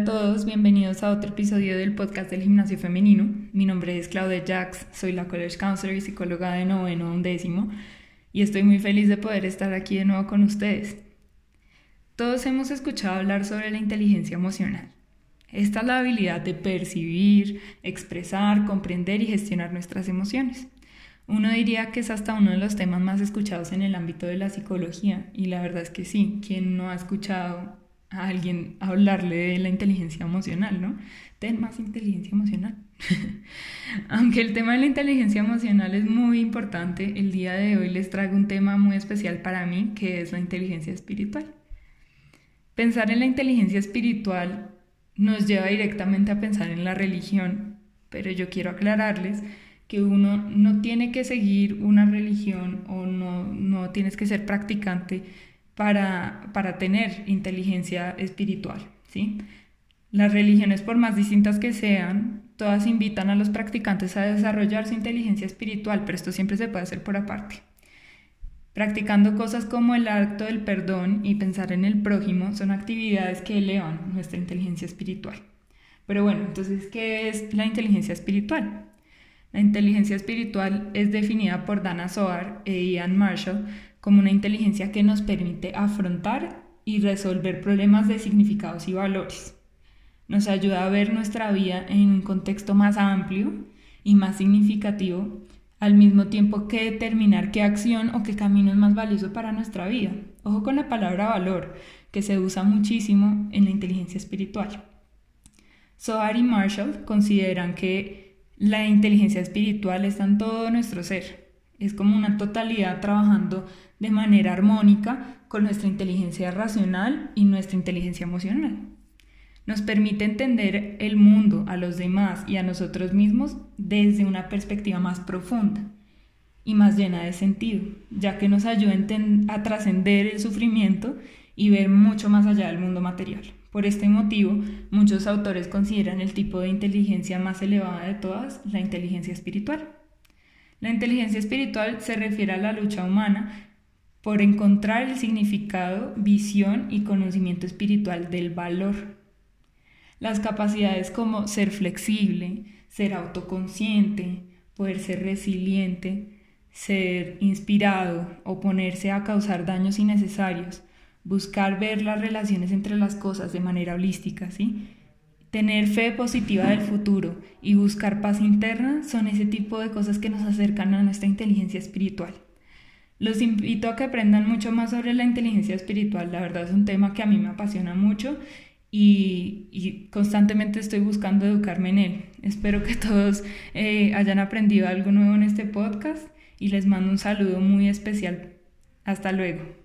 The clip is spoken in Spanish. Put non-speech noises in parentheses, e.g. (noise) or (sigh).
a todos, bienvenidos a otro episodio del podcast del gimnasio femenino. Mi nombre es Claudia Jax, soy la College Counselor y psicóloga de noveno a undécimo y estoy muy feliz de poder estar aquí de nuevo con ustedes. Todos hemos escuchado hablar sobre la inteligencia emocional. Esta es la habilidad de percibir, expresar, comprender y gestionar nuestras emociones. Uno diría que es hasta uno de los temas más escuchados en el ámbito de la psicología y la verdad es que sí, quien no ha escuchado a alguien hablarle de la inteligencia emocional, ¿no? Ten más inteligencia emocional. (laughs) Aunque el tema de la inteligencia emocional es muy importante, el día de hoy les traigo un tema muy especial para mí, que es la inteligencia espiritual. Pensar en la inteligencia espiritual nos lleva directamente a pensar en la religión, pero yo quiero aclararles que uno no tiene que seguir una religión o no, no tienes que ser practicante para, para tener inteligencia espiritual. ¿sí? Las religiones, por más distintas que sean, todas invitan a los practicantes a desarrollar su inteligencia espiritual, pero esto siempre se puede hacer por aparte. Practicando cosas como el acto del perdón y pensar en el prójimo son actividades que elevan nuestra inteligencia espiritual. Pero bueno, entonces, ¿qué es la inteligencia espiritual? La inteligencia espiritual es definida por Dana Soar e Ian Marshall como una inteligencia que nos permite afrontar y resolver problemas de significados y valores. Nos ayuda a ver nuestra vida en un contexto más amplio y más significativo, al mismo tiempo que determinar qué acción o qué camino es más valioso para nuestra vida. Ojo con la palabra valor, que se usa muchísimo en la inteligencia espiritual. Soar y Marshall consideran que la inteligencia espiritual está en todo nuestro ser. Es como una totalidad trabajando de manera armónica con nuestra inteligencia racional y nuestra inteligencia emocional. Nos permite entender el mundo, a los demás y a nosotros mismos desde una perspectiva más profunda y más llena de sentido, ya que nos ayuda a, trascender el sufrimiento y ver mucho más allá del mundo material. Por este motivo, muchos autores consideran el tipo de inteligencia más elevada de todas la inteligencia espiritual. La inteligencia espiritual se refiere a la lucha humana por encontrar el significado, visión y conocimiento espiritual del valor. Las capacidades como ser flexible, ser autoconsciente, poder ser resiliente, ser inspirado, oponerse a causar daños innecesarios, buscar ver las relaciones entre las cosas de manera holística, ¿sí? Tener fe positiva del futuro y buscar paz interna son ese tipo de cosas que nos acercan a nuestra inteligencia espiritual. Los invito a que aprendan mucho más sobre la inteligencia espiritual. La verdad es un tema que a mí me apasiona mucho y, constantemente estoy buscando educarme en él. Espero que todos eh, hayan aprendido algo nuevo en este podcast y les mando un saludo muy especial. Hasta luego.